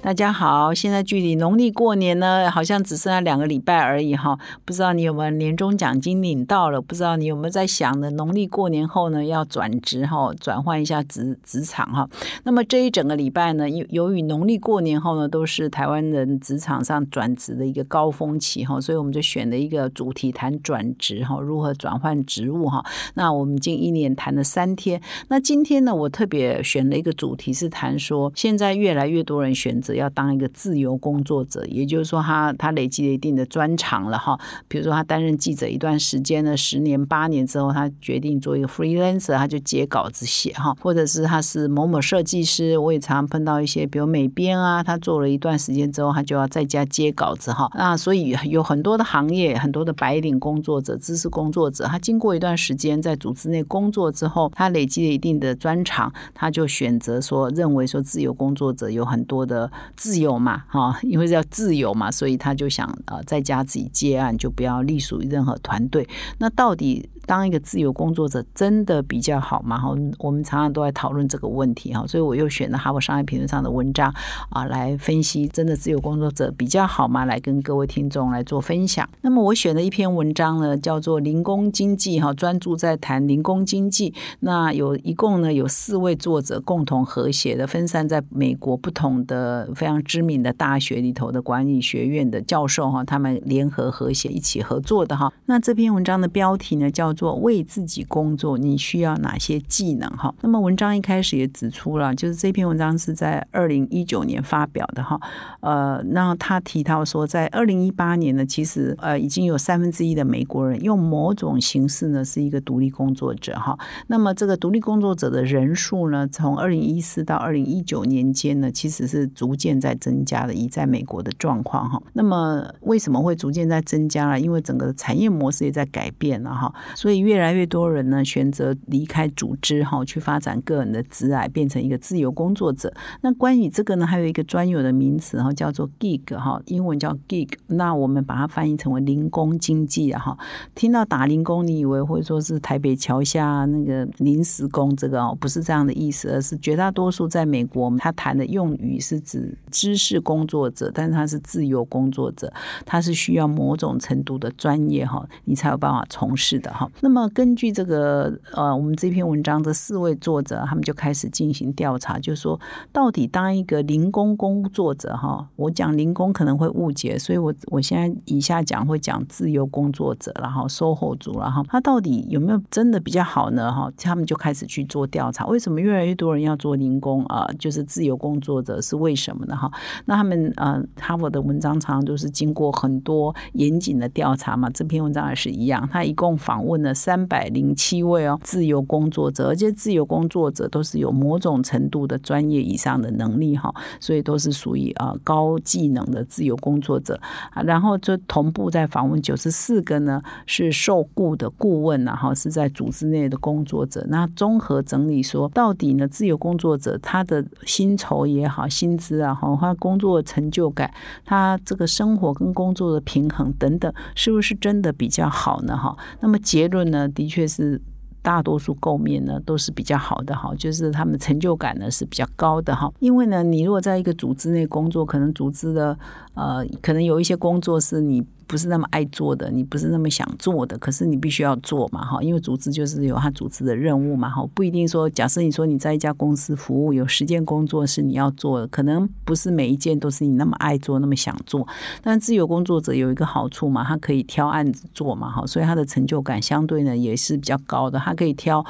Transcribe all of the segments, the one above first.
大家好，现在距离农历过年呢，好像只剩下两个礼拜而已哈。不知道你有没有年终奖金领到了？不知道你有没有在想呢？农历过年后呢，要转职哈，转换一下职职场哈。那么这一整个礼拜呢，由由于农历过年后呢，都是台湾人职场上转职的一个高峰期哈，所以我们就选了一个主题谈转职哈，如何转换职务哈。那我们近一年谈了三天，那今天呢，我特别选了一个主题是谈说，现在越来越多人选择。要当一个自由工作者，也就是说，他他累积了一定的专长了哈。比如说，他担任记者一段时间呢，十年八年之后，他决定做一个 freelancer，他就接稿子写哈。或者是他是某某设计师，我也常常碰到一些，比如美编啊，他做了一段时间之后，他就要在家接稿子哈。那所以有很多的行业，很多的白领工作者、知识工作者，他经过一段时间在组织内工作之后，他累积了一定的专长，他就选择说，认为说自由工作者有很多的。自由嘛，哈，因为要自由嘛，所以他就想呃，在家自己接案，就不要隶属于任何团队。那到底？当一个自由工作者真的比较好吗？哈，我们常常都在讨论这个问题哈，所以我又选了《哈佛商业评论》上的文章啊，来分析真的自由工作者比较好吗？来跟各位听众来做分享。那么我选的一篇文章呢，叫做《零工经济》哈，专注在谈零工经济。那有一共呢有四位作者共同合写的，分散在美国不同的非常知名的大学里头的管理学院的教授哈，他们联合合写一起合作的哈。那这篇文章的标题呢叫。做为自己工作，你需要哪些技能？哈，那么文章一开始也指出了，就是这篇文章是在二零一九年发表的哈。呃，那他提到说，在二零一八年呢，其实呃已经有三分之一的美国人用某种形式呢是一个独立工作者哈。那么这个独立工作者的人数呢，从二零一四到二零一九年间呢，其实是逐渐在增加的，以在美国的状况哈。那么为什么会逐渐在增加了？因为整个产业模式也在改变了哈。所以越来越多人呢选择离开组织哈，去发展个人的职涯，变成一个自由工作者。那关于这个呢，还有一个专有的名词哈，叫做 gig 哈，英文叫 gig。那我们把它翻译成为零工经济啊哈。听到打零工，你以为会说是台北桥下那个临时工这个哦，不是这样的意思，而是绝大多数在美国，他谈的用语是指知识工作者，但是他是自由工作者，他是需要某种程度的专业哈，你才有办法从事的哈。那么根据这个呃，我们这篇文章的四位作者，他们就开始进行调查，就是说到底当一个零工工作者哈，我讲零工可能会误解，所以我我现在以下讲会讲自由工作者，然后售后组，然后他到底有没有真的比较好呢？哈，他们就开始去做调查，为什么越来越多人要做零工啊？就是自由工作者是为什么呢？哈，那他们呃，哈佛的文章常常都是经过很多严谨的调查嘛，这篇文章也是一样，他一共访问了。三百零七位哦，自由工作者，而且自由工作者都是有某种程度的专业以上的能力哈，所以都是属于啊高技能的自由工作者。然后就同步在访问九十四个呢，是受雇的顾问然后是在组织内的工作者。那综合整理说，到底呢，自由工作者他的薪酬也好，薪资啊，哈，他工作成就感，他这个生活跟工作的平衡等等，是不是真的比较好呢？哈，那么结论。呢，的确是大多数构面呢都是比较好的哈，就是他们成就感呢是比较高的哈。因为呢，你如果在一个组织内工作，可能组织的呃，可能有一些工作是你。不是那么爱做的，你不是那么想做的，可是你必须要做嘛，哈，因为组织就是有他组织的任务嘛，哈，不一定说，假设你说你在一家公司服务，有十件工作是你要做的，可能不是每一件都是你那么爱做、那么想做。但自由工作者有一个好处嘛，他可以挑案子做嘛，哈，所以他的成就感相对呢也是比较高的，他可以挑。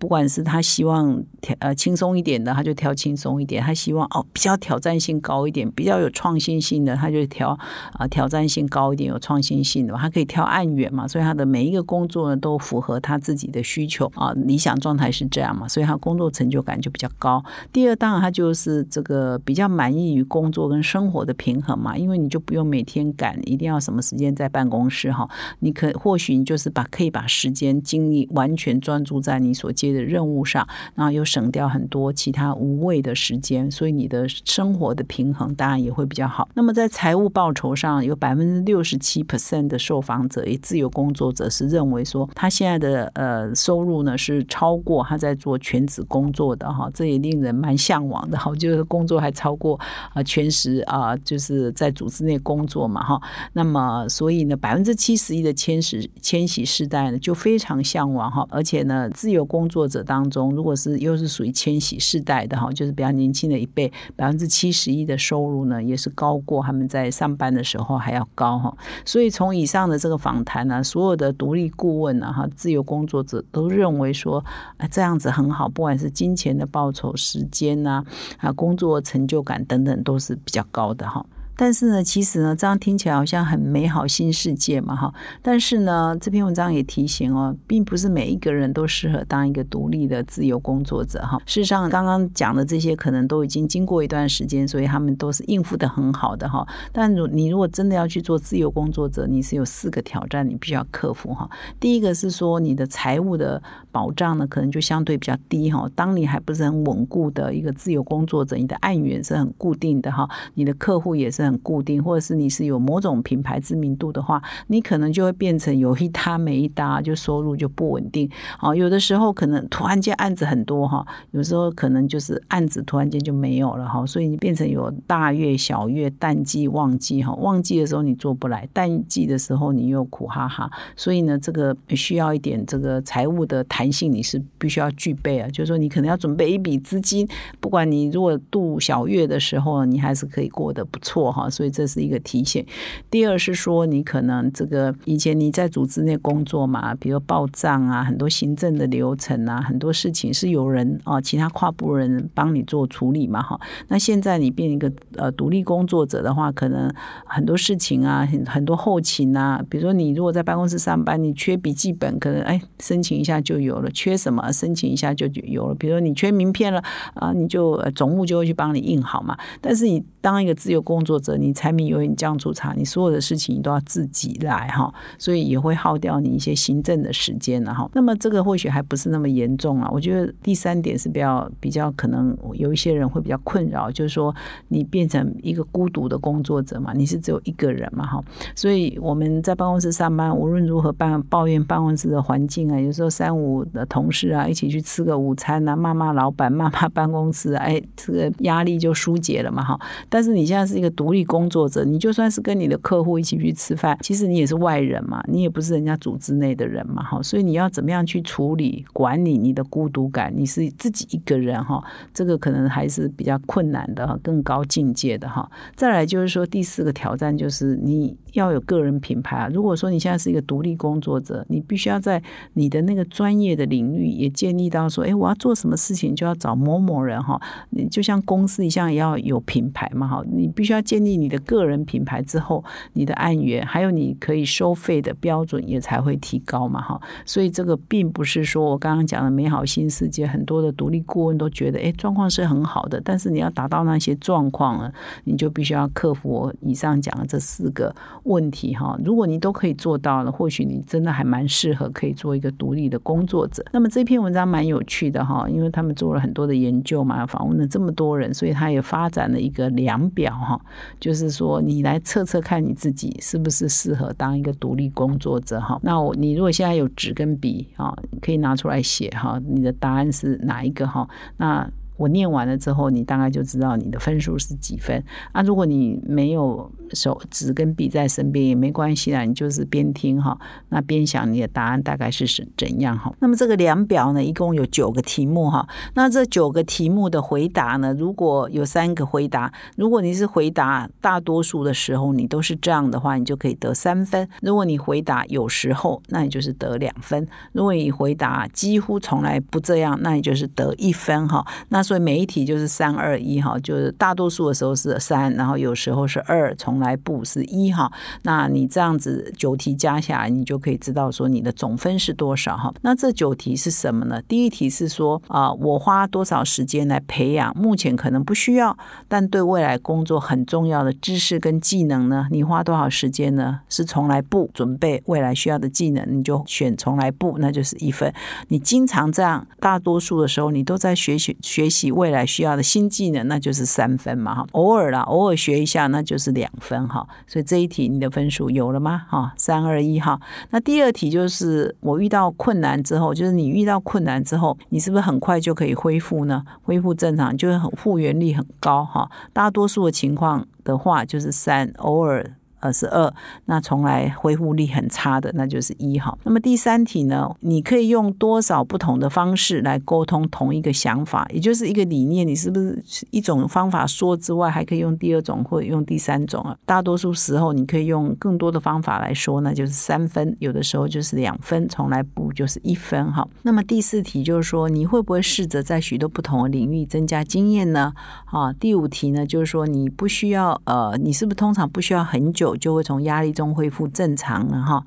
不管是他希望呃轻松一点的，他就挑轻松一点；他希望哦比较挑战性高一点、比较有创新性的，他就挑啊挑战性高一点、有创新性的。他可以挑案远嘛，所以他的每一个工作呢都符合他自己的需求啊。理想状态是这样嘛，所以他工作成就感就比较高。第二，当然他就是这个比较满意于工作跟生活的平衡嘛，因为你就不用每天赶，一定要什么时间在办公室哈。你可或许你就是把可以把时间精力完全专注在你所接。的任务上，然后又省掉很多其他无谓的时间，所以你的生活的平衡当然也会比较好。那么在财务报酬上，有百分之六十七 percent 的受访者，也自由工作者是认为说，他现在的呃收入呢是超过他在做全职工作的哈，这也令人蛮向往的哈，就是工作还超过啊全时啊，就是在组织内工作嘛哈。那么所以呢，百分之七十一的千禧千禧世代呢就非常向往哈，而且呢，自由工作作者当中，如果是又是属于千禧世代的哈，就是比较年轻的一辈，百分之七十一的收入呢也是高过他们在上班的时候还要高哈。所以从以上的这个访谈呢，所有的独立顾问呢哈，自由工作者都认为说，哎，这样子很好，不管是金钱的报酬、时间呐啊，工作成就感等等，都是比较高的哈。但是呢，其实呢，这样听起来好像很美好新世界嘛，哈。但是呢，这篇文章也提醒哦，并不是每一个人都适合当一个独立的自由工作者，哈。事实上，刚刚讲的这些可能都已经经过一段时间，所以他们都是应付的很好的，哈。但如你如果真的要去做自由工作者，你是有四个挑战，你必须要克服，哈。第一个是说，你的财务的保障呢，可能就相对比较低，哈。当你还不是很稳固的一个自由工作者，你的案源是很固定的，哈。你的客户也是很。固定，或者是你是有某种品牌知名度的话，你可能就会变成有一搭没一搭，就收入就不稳定。好，有的时候可能突然间案子很多哈，有时候可能就是案子突然间就没有了哈，所以你变成有大月、小月、淡季、旺季哈。旺季的时候你做不来，淡季的时候你又苦哈哈。所以呢，这个需要一点这个财务的弹性，你是必须要具备啊。就是说，你可能要准备一笔资金，不管你如果度小月的时候，你还是可以过得不错哈。所以这是一个提醒。第二是说，你可能这个以前你在组织内工作嘛，比如报账啊，很多行政的流程啊，很多事情是有人啊，其他跨部人帮你做处理嘛，哈。那现在你变一个呃独立工作者的话，可能很多事情啊，很很多后勤啊，比如说你如果在办公室上班，你缺笔记本，可能哎申请一下就有了；缺什么申请一下就有了。比如说你缺名片了啊，你就总务就会去帮你印好嘛。但是你当一个自由工作者。你柴米油盐酱醋茶，你所有的事情你都要自己来哈，所以也会耗掉你一些行政的时间了哈。那么这个或许还不是那么严重啊。我觉得第三点是比较比较可能有一些人会比较困扰，就是说你变成一个孤独的工作者嘛，你是只有一个人嘛哈。所以我们在办公室上班，无论如何办抱怨办公室的环境啊，有时候三五的同事啊一起去吃个午餐啊，骂骂老板，骂骂办公室，哎，这个压力就疏解了嘛哈。但是你现在是一个独独立。工作者，你就算是跟你的客户一起去吃饭，其实你也是外人嘛，你也不是人家组织内的人嘛，哈，所以你要怎么样去处理管理你的孤独感？你是自己一个人哈，这个可能还是比较困难的哈，更高境界的哈。再来就是说第四个挑战就是你要有个人品牌啊。如果说你现在是一个独立工作者，你必须要在你的那个专业的领域也建立到说，哎，我要做什么事情就要找某某人哈。你就像公司一样，也要有品牌嘛，哈，你必须要建立。你的个人品牌之后，你的案源还有你可以收费的标准也才会提高嘛，哈。所以这个并不是说我刚刚讲的美好新世界，很多的独立顾问都觉得，哎，状况是很好的。但是你要达到那些状况呢，你就必须要克服我以上讲的这四个问题，哈。如果你都可以做到了，或许你真的还蛮适合可以做一个独立的工作者。那么这篇文章蛮有趣的哈，因为他们做了很多的研究嘛，访问了这么多人，所以他也发展了一个量表哈，就。是说，你来测测看你自己是不是适合当一个独立工作者哈？那我你如果现在有纸跟笔啊，可以拿出来写哈，你的答案是哪一个哈？那。我念完了之后，你大概就知道你的分数是几分啊？如果你没有手纸跟笔在身边也没关系啦，你就是边听哈，那边想你的答案大概是是怎样哈？那么这个量表呢，一共有九个题目哈。那这九个题目的回答呢，如果有三个回答，如果你是回答大多数的时候你都是这样的话，你就可以得三分；如果你回答有时候，那你就是得两分；如果你回答几乎从来不这样，那你就是得一分哈。那所以每一题就是三二一哈，就是大多数的时候是三，然后有时候是二，从来不是一哈。那你这样子九题加下来，你就可以知道说你的总分是多少哈。那这九题是什么呢？第一题是说啊，我花多少时间来培养目前可能不需要，但对未来工作很重要的知识跟技能呢？你花多少时间呢？是从来不准备未来需要的技能，你就选从来不，那就是一分。你经常这样，大多数的时候你都在学习学习未来需要的新技能，那就是三分嘛哈。偶尔啦，偶尔学一下，那就是两分哈。所以这一题你的分数有了吗？哈，三二一哈。那第二题就是我遇到困难之后，就是你遇到困难之后，你是不是很快就可以恢复呢？恢复正常，就是复原力很高哈。大多数的情况的话，就是三，偶尔。二十二，那从来恢复力很差的，那就是一哈。那么第三题呢？你可以用多少不同的方式来沟通同一个想法，也就是一个理念，你是不是一种方法说之外，还可以用第二种或者用第三种啊？大多数时候你可以用更多的方法来说，那就是三分；有的时候就是两分，从来不就是一分哈。那么第四题就是说，你会不会试着在许多不同的领域增加经验呢？啊，第五题呢，就是说你不需要呃，你是不是通常不需要很久？就会从压力中恢复正常了哈。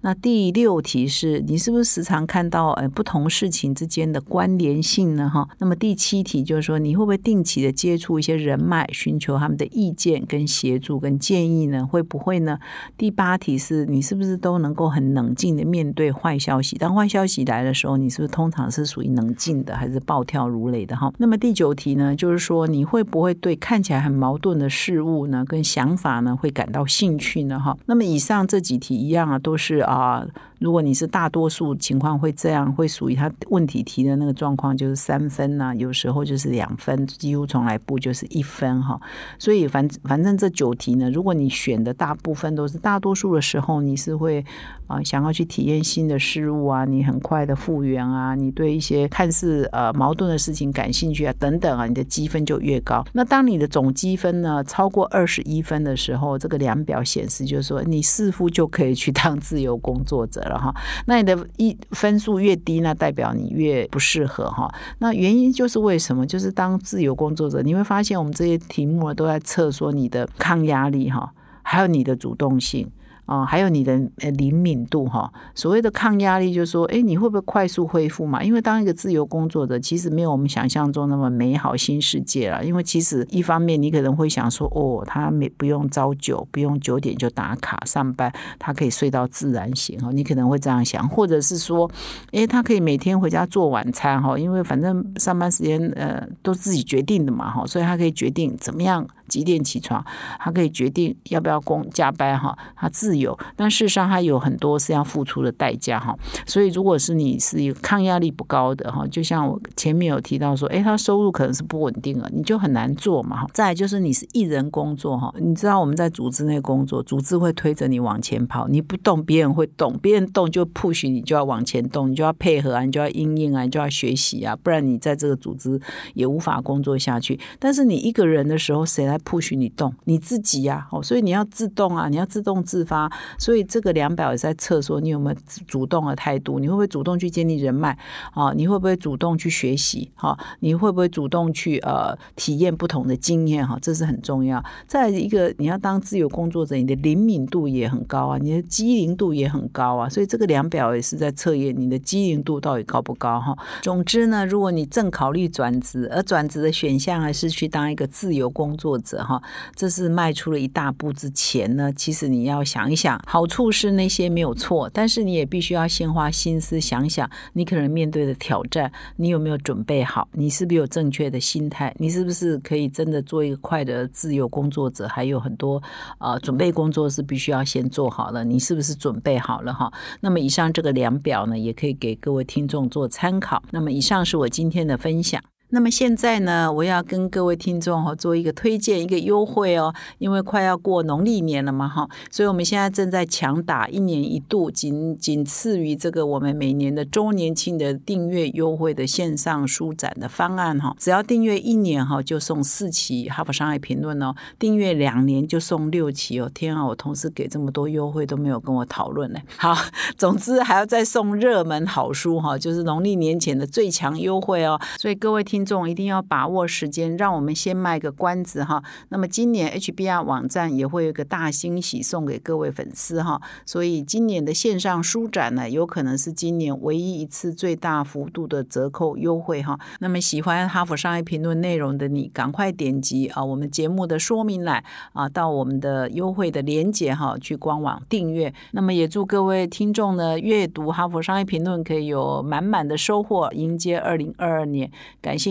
那第六题是你是不是时常看到呃不同事情之间的关联性呢哈？那么第七题就是说你会不会定期的接触一些人脉，寻求他们的意见跟协助跟建议呢？会不会呢？第八题是你是不是都能够很冷静的面对坏消息？当坏消息来的时候，你是不是通常是属于冷静的，还是暴跳如雷的哈？那么第九题呢，就是说你会不会对看起来很矛盾的事物呢，跟想法呢，会感到兴？去呢哈，那么以上这几题一样啊，都是啊。如果你是大多数情况会这样，会属于他问题提的那个状况，就是三分呐，有时候就是两分，几乎从来不就是一分哈。所以反反正这九题呢，如果你选的大部分都是大多数的时候，你是会啊想要去体验新的事物啊，你很快的复原啊，你对一些看似呃矛盾的事情感兴趣啊等等啊，你的积分就越高。那当你的总积分呢超过二十一分的时候，这个量表显示就是说你似乎就可以去当自由工作者。了哈，那你的一分数越低，那代表你越不适合哈。那原因就是为什么？就是当自由工作者，你会发现我们这些题目都在测说你的抗压力哈，还有你的主动性。啊，还有你的呃灵敏度哈，所谓的抗压力就是说，哎，你会不会快速恢复嘛？因为当一个自由工作者，其实没有我们想象中那么美好新世界了。因为其实一方面你可能会想说，哦，他没不用朝九，不用九点就打卡上班，他可以睡到自然醒哈。你可能会这样想，或者是说，哎，他可以每天回家做晚餐哈，因为反正上班时间呃都自己决定的嘛哈，所以他可以决定怎么样。几点起床？他可以决定要不要工加班哈，他自由。但事实上，他有很多是要付出的代价哈。所以，如果是你是抗压力不高的哈，就像我前面有提到说，哎，他收入可能是不稳定了，你就很难做嘛哈。再就是你是一人工作哈，你知道我们在组织内工作，组织会推着你往前跑，你不动，别人会动，别人动就 push 你就要往前动，你就要配合啊，你就要应应啊，你就要学习啊，不然你在这个组织也无法工作下去。但是你一个人的时候，谁来？不许你动，你自己呀，哦，所以你要自动啊，你要自动自发，所以这个量表也在测说你有没有主动的态度，你会不会主动去建立人脉啊？你会不会主动去学习？哈，你会不会主动去呃体验不同的经验？哈，这是很重要。再一个，你要当自由工作者，你的灵敏度也很高啊，你的机灵度也很高啊，所以这个量表也是在测验你的机灵度到底高不高？哈，总之呢，如果你正考虑转职，而转职的选项还是去当一个自由工作者。者哈，这是迈出了一大步之前呢。其实你要想一想，好处是那些没有错，但是你也必须要先花心思想想，你可能面对的挑战，你有没有准备好？你是不是有正确的心态？你是不是可以真的做一个快的自由工作者？还有很多呃准备工作是必须要先做好了。你是不是准备好了哈？那么以上这个量表呢，也可以给各位听众做参考。那么以上是我今天的分享。那么现在呢，我要跟各位听众哈做一个推荐，一个优惠哦，因为快要过农历年了嘛哈，所以我们现在正在强打一年一度，仅仅次于这个我们每年的周年庆的订阅优惠的线上书展的方案哈，只要订阅一年哈，就送四期《哈佛商业评论》哦，订阅两年就送六期哦，天啊，我同事给这么多优惠都没有跟我讨论呢。好，总之还要再送热门好书哈，就是农历年前的最强优惠哦，所以各位。听众一定要把握时间，让我们先卖个关子哈。那么今年 HBR 网站也会有一个大惊喜送给各位粉丝哈，所以今年的线上书展呢，有可能是今年唯一一次最大幅度的折扣优惠哈。那么喜欢哈佛商业评论内容的你，赶快点击啊我们节目的说明栏啊，到我们的优惠的链接哈，去官网订阅。那么也祝各位听众呢，阅读哈佛商业评论可以有满满的收获，迎接二零二二年。感谢